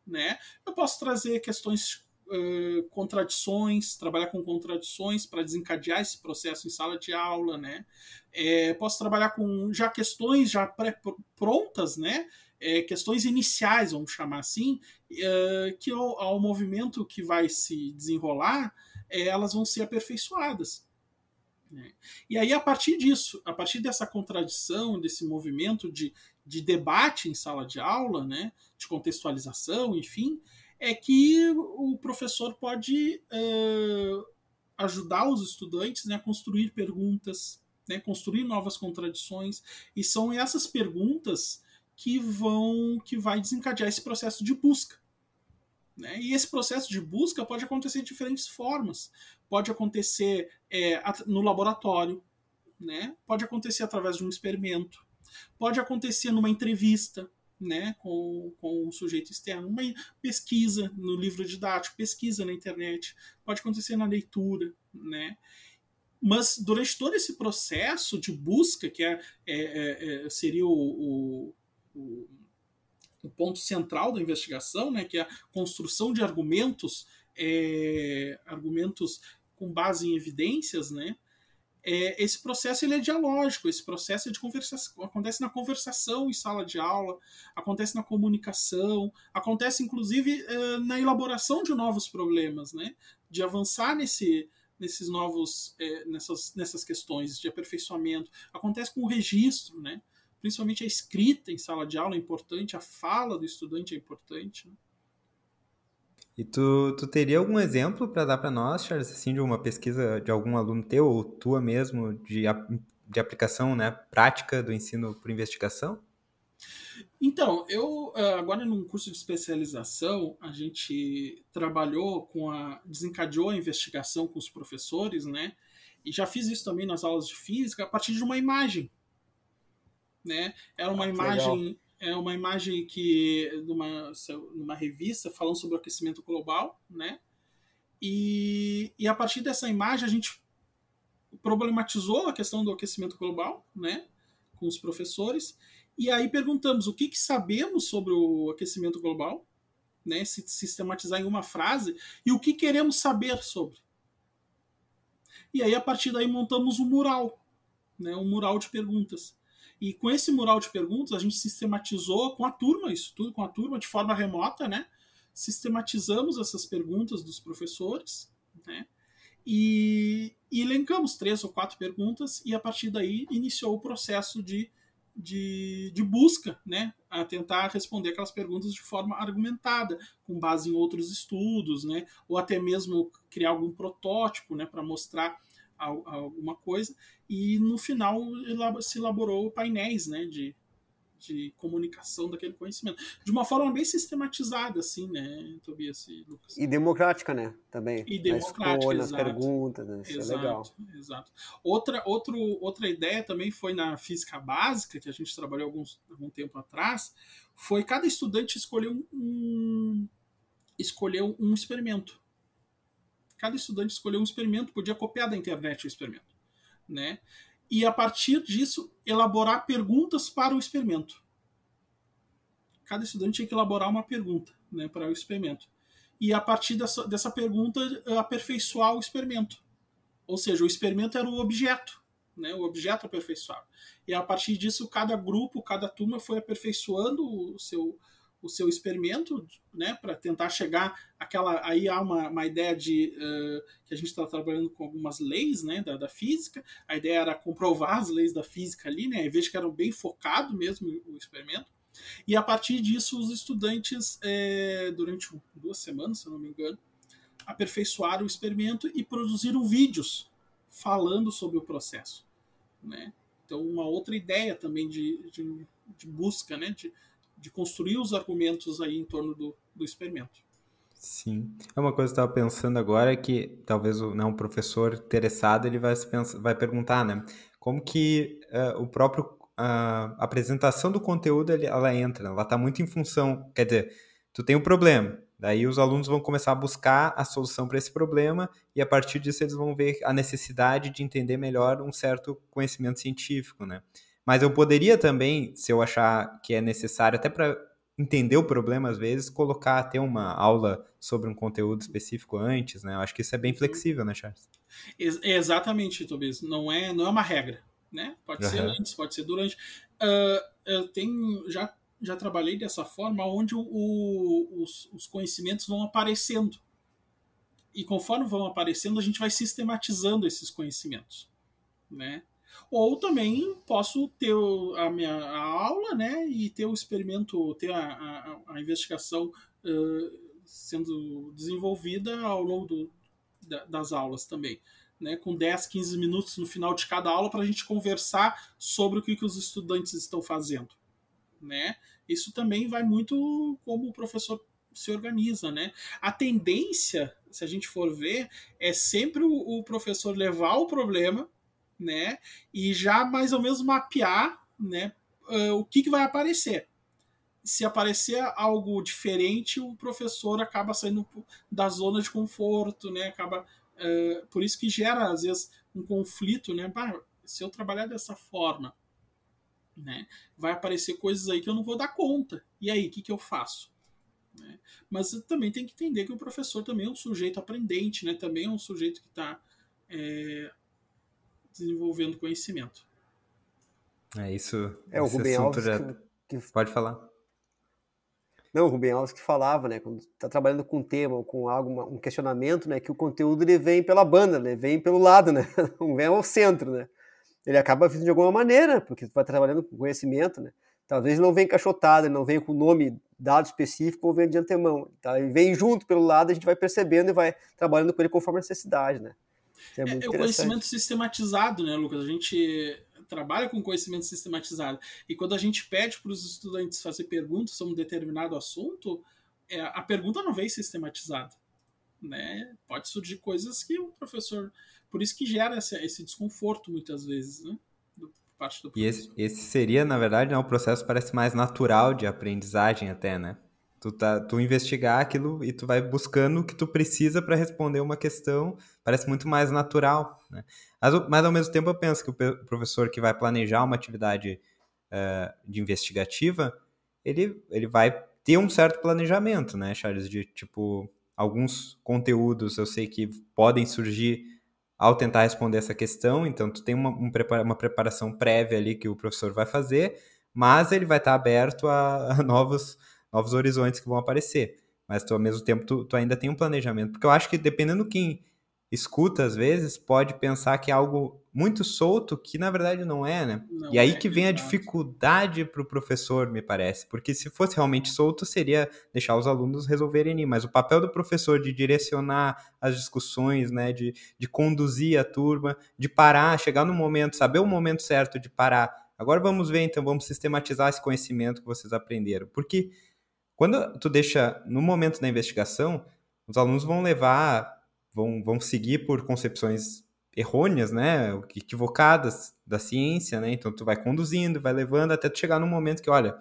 Né? Eu posso trazer questões Uh, contradições, trabalhar com contradições para desencadear esse processo em sala de aula, né? É, posso trabalhar com já questões já pré-prontas, né? É, questões iniciais, vamos chamar assim, que ao, ao, movimento que vai se desenrolar, é, elas vão ser aperfeiçoadas. Né? E aí, a partir disso, a partir dessa contradição, desse movimento de, de debate em sala de aula, né, de contextualização, enfim, é que o professor pode uh, ajudar os estudantes né, a construir perguntas, né, construir novas contradições, e são essas perguntas que vão que vai desencadear esse processo de busca. Né? E esse processo de busca pode acontecer de diferentes formas. Pode acontecer é, no laboratório, né? pode acontecer através de um experimento, pode acontecer numa entrevista né, com, com um sujeito externo, uma pesquisa no livro didático, pesquisa na internet, pode acontecer na leitura. Né? Mas durante todo esse processo de busca, que é, é, é seria o, o, o o ponto central da investigação, né, que é a construção de argumentos, é, argumentos com base em evidências, né, é, esse processo ele é dialógico, esse processo é de conversação, acontece na conversação em sala de aula, acontece na comunicação, acontece inclusive é, na elaboração de novos problemas, né, de avançar nesse, nesses novos, é, nessas, nessas questões de aperfeiçoamento, acontece com o registro, né, principalmente a escrita em sala de aula é importante, a fala do estudante é importante. Né? E tu, tu teria algum exemplo para dar para nós, Charles, assim, de uma pesquisa de algum aluno teu ou tua mesmo de, de aplicação né, prática do ensino por investigação? Então, eu eh, agora num curso de especialização, a gente trabalhou com a. desencadeou a investigação com os professores, né? E já fiz isso também nas aulas de física a partir de uma imagem né? Era uma ah, imagem é uma imagem que numa, numa revista falando sobre o aquecimento global, né? E, e a partir dessa imagem a gente problematizou a questão do aquecimento global, né? Com os professores e aí perguntamos o que, que sabemos sobre o aquecimento global, né? Se sistematizar em uma frase e o que queremos saber sobre. E aí a partir daí montamos um mural, né? Um mural de perguntas. E com esse mural de perguntas, a gente sistematizou com a turma, isso tudo com a turma, de forma remota, né? Sistematizamos essas perguntas dos professores, né? E, e elencamos três ou quatro perguntas, e a partir daí iniciou o processo de, de, de busca, né? A tentar responder aquelas perguntas de forma argumentada, com base em outros estudos, né? Ou até mesmo criar algum protótipo, né? Para mostrar alguma coisa, e no final se elaborou painéis né, de, de comunicação daquele conhecimento. De uma forma bem sistematizada, assim, né, Tobias e Lucas? E democrática, né? Também. E democrática, escolha, exato. As perguntas, né? Isso exato, é legal. Exato. Outra, outro, outra ideia também foi na física básica, que a gente trabalhou alguns, algum tempo atrás, foi cada estudante escolher um, um escolher um experimento cada estudante escolheu um experimento, podia copiar da internet o experimento, né? E a partir disso elaborar perguntas para o experimento. Cada estudante tinha que elaborar uma pergunta, né, para o experimento. E a partir dessa, dessa pergunta aperfeiçoar o experimento. Ou seja, o experimento era o objeto, né, o objeto aperfeiçoado. E a partir disso, cada grupo, cada turma foi aperfeiçoando o seu, o seu experimento, né, para tentar chegar aquela aí há uma, uma ideia de uh, que a gente está trabalhando com algumas leis, né, da, da, física. A ideia era comprovar as leis da física ali, né, vejo que era bem focado mesmo o experimento. E a partir disso, os estudantes, é, durante duas semanas, se não me engano, aperfeiçoaram o experimento e produziram vídeos falando sobre o processo, né. Então, uma outra ideia também de, de, de busca, né, de, de construir os argumentos aí em torno do, do experimento. Sim. É uma coisa que eu estava pensando agora que talvez o, né, um professor interessado ele vai, vai perguntar, né? Como que uh, o próprio a apresentação do conteúdo ela entra, ela está muito em função, quer dizer, tu tem um problema, daí os alunos vão começar a buscar a solução para esse problema e a partir disso eles vão ver a necessidade de entender melhor um certo conhecimento científico, né? Mas eu poderia também, se eu achar que é necessário, até para entender o problema às vezes, colocar até uma aula sobre um conteúdo específico antes, né? Eu acho que isso é bem uhum. flexível, né, Charles? Ex exatamente, Tobias. Não é, não é uma regra, né? Pode uhum. ser antes, pode ser durante. Uh, eu tenho já já trabalhei dessa forma, onde o, o, os, os conhecimentos vão aparecendo e conforme vão aparecendo a gente vai sistematizando esses conhecimentos, né? Ou também posso ter a minha a aula, né, e ter o experimento, ter a, a, a investigação uh, sendo desenvolvida ao longo do, da, das aulas também. Né, com 10, 15 minutos no final de cada aula para a gente conversar sobre o que, que os estudantes estão fazendo. Né? Isso também vai muito como o professor se organiza. Né? A tendência, se a gente for ver, é sempre o, o professor levar o problema né? E já mais ou menos mapear, né? Uh, o que, que vai aparecer. Se aparecer algo diferente, o professor acaba saindo da zona de conforto, né? Acaba, uh, por isso que gera às vezes um conflito, né? Bah, se eu trabalhar dessa forma, né? Vai aparecer coisas aí que eu não vou dar conta. E aí, o que, que eu faço? Né? Mas também tem que entender que o professor também é um sujeito aprendente, né? Também é um sujeito que está é, desenvolvendo conhecimento. É isso. É o Rubem Alves já... que, que... Pode falar. Não, o Rubem Alves que falava, né, quando está trabalhando com um tema, com algo, um questionamento, né, que o conteúdo ele vem pela banda, né, vem pelo lado, né, [LAUGHS] não vem ao centro, né. Ele acaba vindo de alguma maneira, porque tu vai trabalhando com conhecimento, né. Talvez não venha encaixotado, não venha com nome dado específico ou venha de antemão. Tá? Ele vem junto pelo lado, a gente vai percebendo e vai trabalhando com ele conforme a necessidade, né. É, é, é o conhecimento sistematizado, né, Lucas? A gente trabalha com conhecimento sistematizado. E quando a gente pede para os estudantes fazer perguntas sobre um determinado assunto, é, a pergunta não vem sistematizada. Né? Pode surgir coisas que o professor. Por isso que gera esse, esse desconforto muitas vezes, né? Do, parte do professor. E esse, esse seria, na verdade, né, um processo parece mais natural de aprendizagem até, né? Tu, tá, tu investigar aquilo e tu vai buscando o que tu precisa para responder uma questão, parece muito mais natural. Né? Mas, mas, ao mesmo tempo, eu penso que o professor que vai planejar uma atividade uh, de investigativa, ele, ele vai ter um certo planejamento, né, Charles? De tipo, alguns conteúdos eu sei que podem surgir ao tentar responder essa questão, então tu tem uma, um, uma preparação prévia ali que o professor vai fazer, mas ele vai estar aberto a, a novos novos horizontes que vão aparecer. Mas tu, ao mesmo tempo tu, tu ainda tem um planejamento. Porque eu acho que dependendo quem escuta, às vezes, pode pensar que é algo muito solto, que na verdade não é, né? Não e aí é, que vem a dificuldade para o professor, me parece. Porque se fosse realmente solto, seria deixar os alunos resolverem ir. Mas o papel do professor de direcionar as discussões, né? De, de conduzir a turma, de parar, chegar no momento, saber o momento certo de parar. Agora vamos ver, então, vamos sistematizar esse conhecimento que vocês aprenderam. Porque quando tu deixa no momento da investigação, os alunos vão levar, vão, vão seguir por concepções errôneas, né, equivocadas da ciência, né? Então tu vai conduzindo, vai levando até tu chegar num momento que, olha,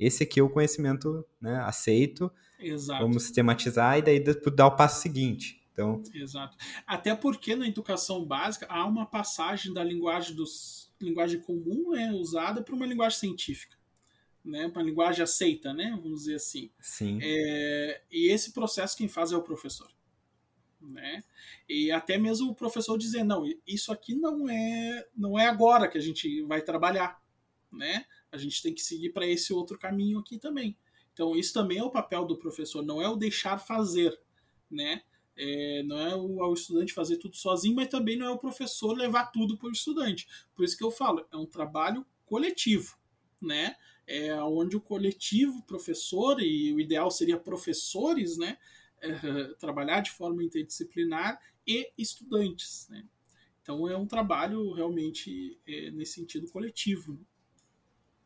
esse aqui é o conhecimento, né, aceito. Exato. Vamos sistematizar e daí dar o passo seguinte. Então, Exato. Até porque na educação básica há uma passagem da linguagem dos linguagem comum é usada para uma linguagem científica né, uma linguagem aceita, né, vamos dizer assim. Sim. É, e esse processo quem faz é o professor. Né? E até mesmo o professor dizer, não, isso aqui não é, não é agora que a gente vai trabalhar, né? A gente tem que seguir para esse outro caminho aqui também. Então isso também é o papel do professor, não é o deixar fazer, né? É, não é o, o, estudante fazer tudo sozinho, mas também não é o professor levar tudo para o estudante. Por isso que eu falo, é um trabalho coletivo, né? É, onde o coletivo professor, e o ideal seria professores, né, é, [LAUGHS] trabalhar de forma interdisciplinar, e estudantes. Né? Então é um trabalho realmente é, nesse sentido coletivo. Né?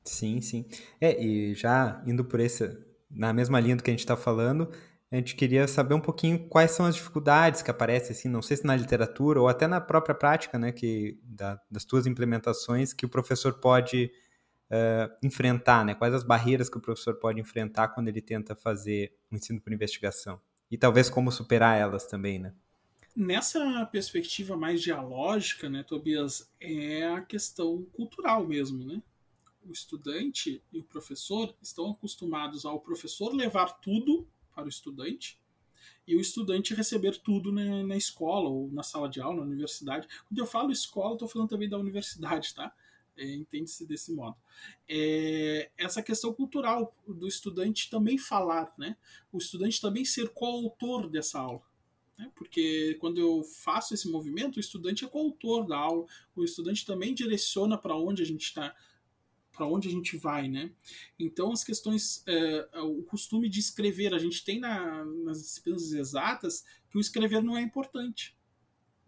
Sim, sim. É, e já indo por esse, na mesma linha do que a gente está falando, a gente queria saber um pouquinho quais são as dificuldades que aparecem, assim, não sei se na literatura ou até na própria prática, né, que da, das tuas implementações, que o professor pode uh, enfrentar, né? Quais as barreiras que o professor pode enfrentar quando ele tenta fazer o ensino por investigação? E talvez como superar elas também, né? Nessa perspectiva mais dialógica, né, Tobias, é a questão cultural mesmo, né? O estudante e o professor estão acostumados ao professor levar tudo para o estudante e o estudante receber tudo na, na escola ou na sala de aula, na universidade. Quando eu falo escola, estou falando também da universidade, tá? É, Entende-se desse modo. É, essa questão cultural do estudante também falar, né? O estudante também ser coautor dessa aula. Né? Porque quando eu faço esse movimento, o estudante é coautor da aula, o estudante também direciona para onde a gente está para onde a gente vai, né? Então as questões, é, o costume de escrever, a gente tem na, nas disciplinas exatas que o escrever não é importante,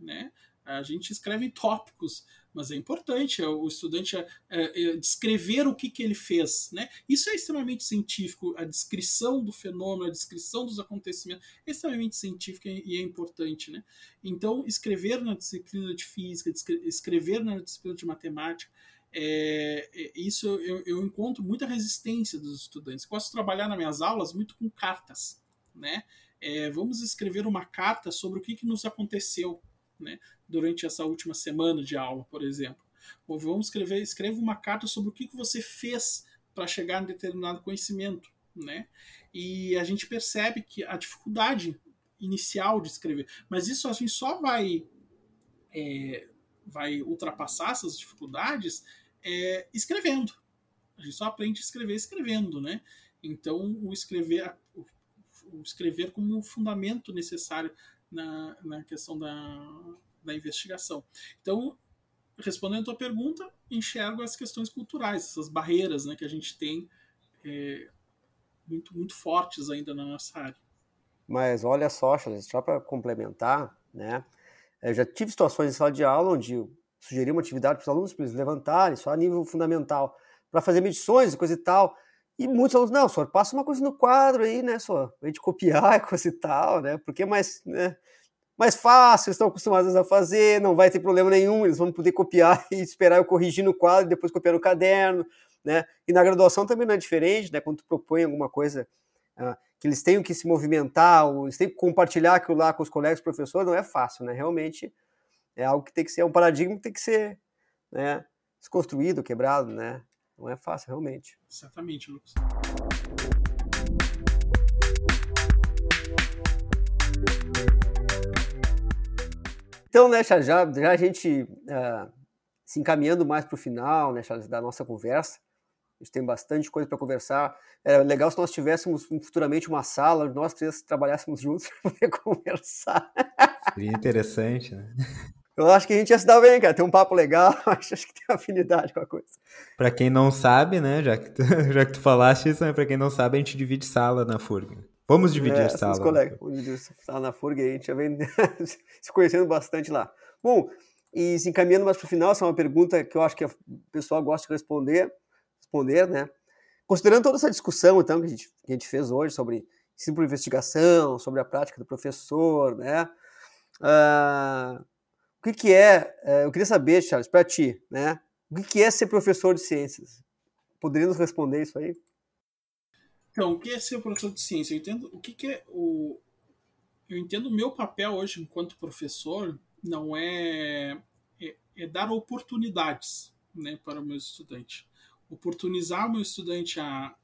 né? A gente escreve em [LAUGHS] tópicos, mas é importante o estudante é, é, descrever o que, que ele fez. Né? Isso é extremamente científico, a descrição do fenômeno, a descrição dos acontecimentos é extremamente científica e é importante. Né? Então, escrever na disciplina de física, escrever na disciplina de matemática, é, é, isso eu, eu, encontro muita resistência dos estudantes. Posso trabalhar nas minhas aulas muito com cartas. Né? É, vamos escrever uma carta sobre o que, que nos aconteceu né, durante essa última semana de aula, por exemplo. Ou vamos escrever, escreva uma carta sobre o que, que você fez para chegar em determinado conhecimento, né? E a gente percebe que a dificuldade inicial de escrever, mas isso a gente só vai é, vai ultrapassar essas dificuldades é, escrevendo. A gente só aprende a escrever escrevendo, né? Então o escrever o escrever como fundamento necessário na, na questão da, da investigação. Então, respondendo a tua pergunta, enxergo as questões culturais, essas barreiras né, que a gente tem é, muito, muito fortes ainda na nossa área. Mas olha só, só para complementar, né? Eu já tive situações em sala de aula onde eu sugeri uma atividade para os alunos para eles levantarem, só a nível fundamental, para fazer medições e coisa e tal. E muitos alunos, não, senhor, passa uma coisa no quadro aí, né, só, a gente copiar e coisa e tal, né, porque é mais, né, mais fácil, estão acostumados a fazer, não vai ter problema nenhum, eles vão poder copiar [LAUGHS] e esperar eu corrigir no quadro e depois copiar no caderno, né, e na graduação também não é diferente, né, quando tu propõe alguma coisa uh, que eles tenham que se movimentar, ou eles têm que compartilhar aquilo lá com os colegas professores, não é fácil, né, realmente é algo que tem que ser, é um paradigma que tem que ser, né, desconstruído, quebrado, né, não é fácil, realmente. Exatamente, Lucas. Então, né, Charles, já, já a gente uh, se encaminhando mais para o final, né, da nossa conversa, a gente tem bastante coisa para conversar. É legal se nós tivéssemos futuramente uma sala, onde nós três trabalhássemos juntos [LAUGHS] para poder conversar. Seria interessante, né? Eu acho que a gente ia se dar bem, cara. Tem um papo legal, [LAUGHS] acho que tem afinidade com a coisa. Pra quem não sabe, né, já que tu, [LAUGHS] já que tu falaste isso, né, pra quem não sabe, a gente divide sala na FURG. Vamos dividir é, sala. colegas, vamos dividir sala na FURG, a gente já vem [LAUGHS] se conhecendo bastante lá. Bom, e se encaminhando mais pro final, essa é uma pergunta que eu acho que o pessoal gosta de responder, responder, né? Considerando toda essa discussão, então, que a gente, que a gente fez hoje sobre ensino por investigação, sobre a prática do professor, né? Uh, o que, que é, é, eu queria saber, Charles, para ti, né? O que, que é ser professor de ciências? Poderia nos responder isso aí? Então, o que é ser professor de ciência? Eu entendo o que, que é o. Eu entendo o meu papel hoje enquanto professor não é, é, é dar oportunidades né, para o meu estudante. Oportunizar o meu estudante a,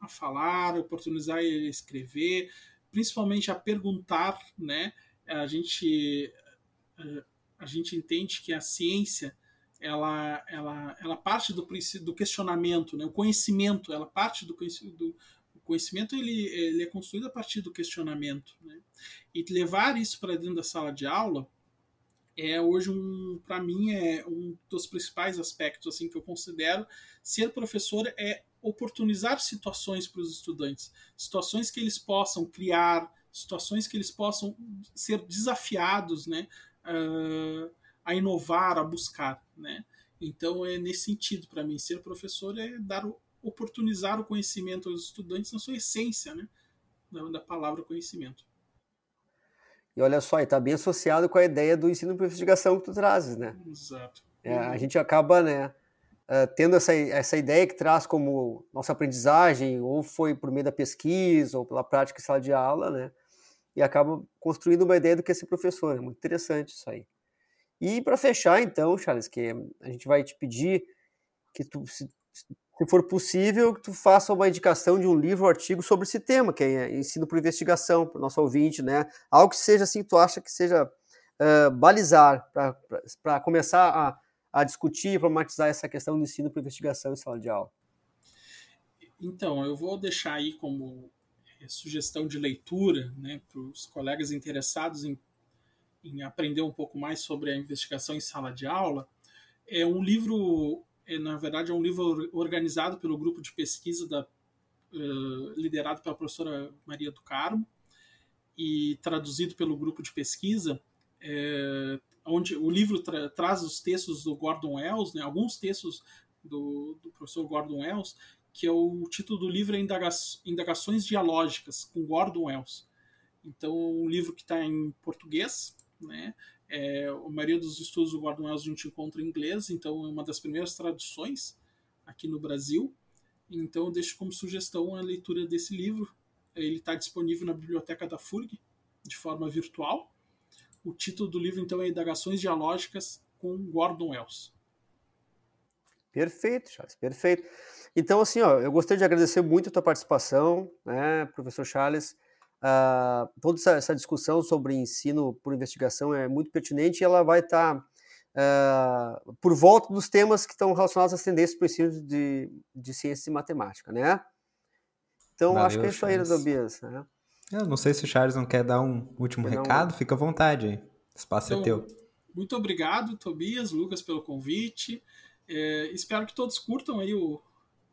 a falar, oportunizar ele a escrever, principalmente a perguntar, né? A gente eh, a gente entende que a ciência ela, ela, ela parte do, do questionamento, né? o conhecimento, ela parte do, do conhecimento ele, ele é construído a partir do questionamento. Né? E levar isso para dentro da sala de aula é hoje um para mim é um dos principais aspectos assim que eu considero ser professor é oportunizar situações para os estudantes situações que eles possam criar situações que eles possam ser desafiados né uh, a inovar, a buscar, né? Então é nesse sentido para mim ser professor é dar oportunizar o conhecimento aos estudantes na sua essência, né? Da, da palavra conhecimento. E olha só, está bem associado com a ideia do ensino por investigação que tu trazes, né? Exato. É, a gente acaba, né, uh, tendo essa, essa ideia que traz como nossa aprendizagem, ou foi por meio da pesquisa, ou pela prática em sala de aula, né? E acaba construindo uma ideia do que é ser professor. É muito interessante isso aí. E para fechar, então, Charles, que a gente vai te pedir que tu, se, se for possível, que tu faça uma indicação de um livro ou artigo sobre esse tema, que é ensino por investigação, para o nosso ouvinte, né? Algo que seja assim, tu acha que seja uh, balizar, para começar a, a discutir e problematizar essa questão do ensino por investigação em sala de aula. Então, eu vou deixar aí como sugestão de leitura né, para os colegas interessados em em aprender um pouco mais sobre a investigação em sala de aula, é um livro, é, na verdade, é um livro organizado pelo grupo de pesquisa da, uh, liderado pela professora Maria do Carmo e traduzido pelo grupo de pesquisa, é, onde o livro tra traz os textos do Gordon Wells, né, alguns textos do, do professor Gordon Wells, que é o título do livro é Indagações Dialógicas, com Gordon Wells. Então, um livro que está em português, né? É, a maioria dos estudos do Gordon Wells a gente encontra em inglês, então é uma das primeiras traduções aqui no Brasil. Então eu deixo como sugestão a leitura desse livro. Ele está disponível na biblioteca da FURG de forma virtual. O título do livro então é Indagações Dialógicas com Gordon Wells. Perfeito, Charles, perfeito. Então, assim, ó, eu gostaria de agradecer muito a tua participação, né, professor Charles. Uh, toda essa, essa, discussão sobre ensino por investigação é muito pertinente e ela vai estar tá, uh, por volta dos temas que estão relacionados às tendências para o ensino de, de ciência e matemática, né? Então, Valeu, acho que é isso aí, Tobias. Né? Eu não sei se o Charles não quer dar um último quer recado, um... fica à vontade aí. O espaço é então, é teu. Muito obrigado, Tobias, Lucas, pelo convite. É, espero que todos curtam aí o,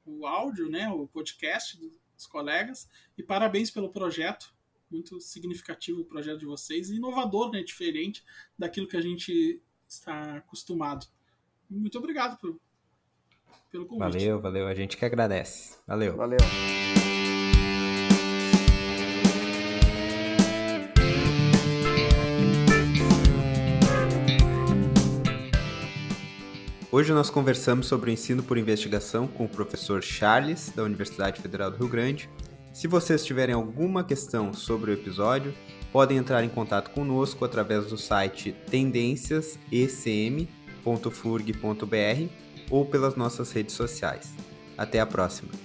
o áudio, né, o podcast dos colegas. E parabéns pelo projeto muito significativo o projeto de vocês, inovador, né, diferente daquilo que a gente está acostumado. Muito obrigado por, pelo convite. Valeu, valeu. A gente que agradece. Valeu. Valeu. Hoje nós conversamos sobre o ensino por investigação com o professor Charles, da Universidade Federal do Rio Grande, se vocês tiverem alguma questão sobre o episódio, podem entrar em contato conosco através do site tendênciasecm.furg.br ou pelas nossas redes sociais. Até a próxima!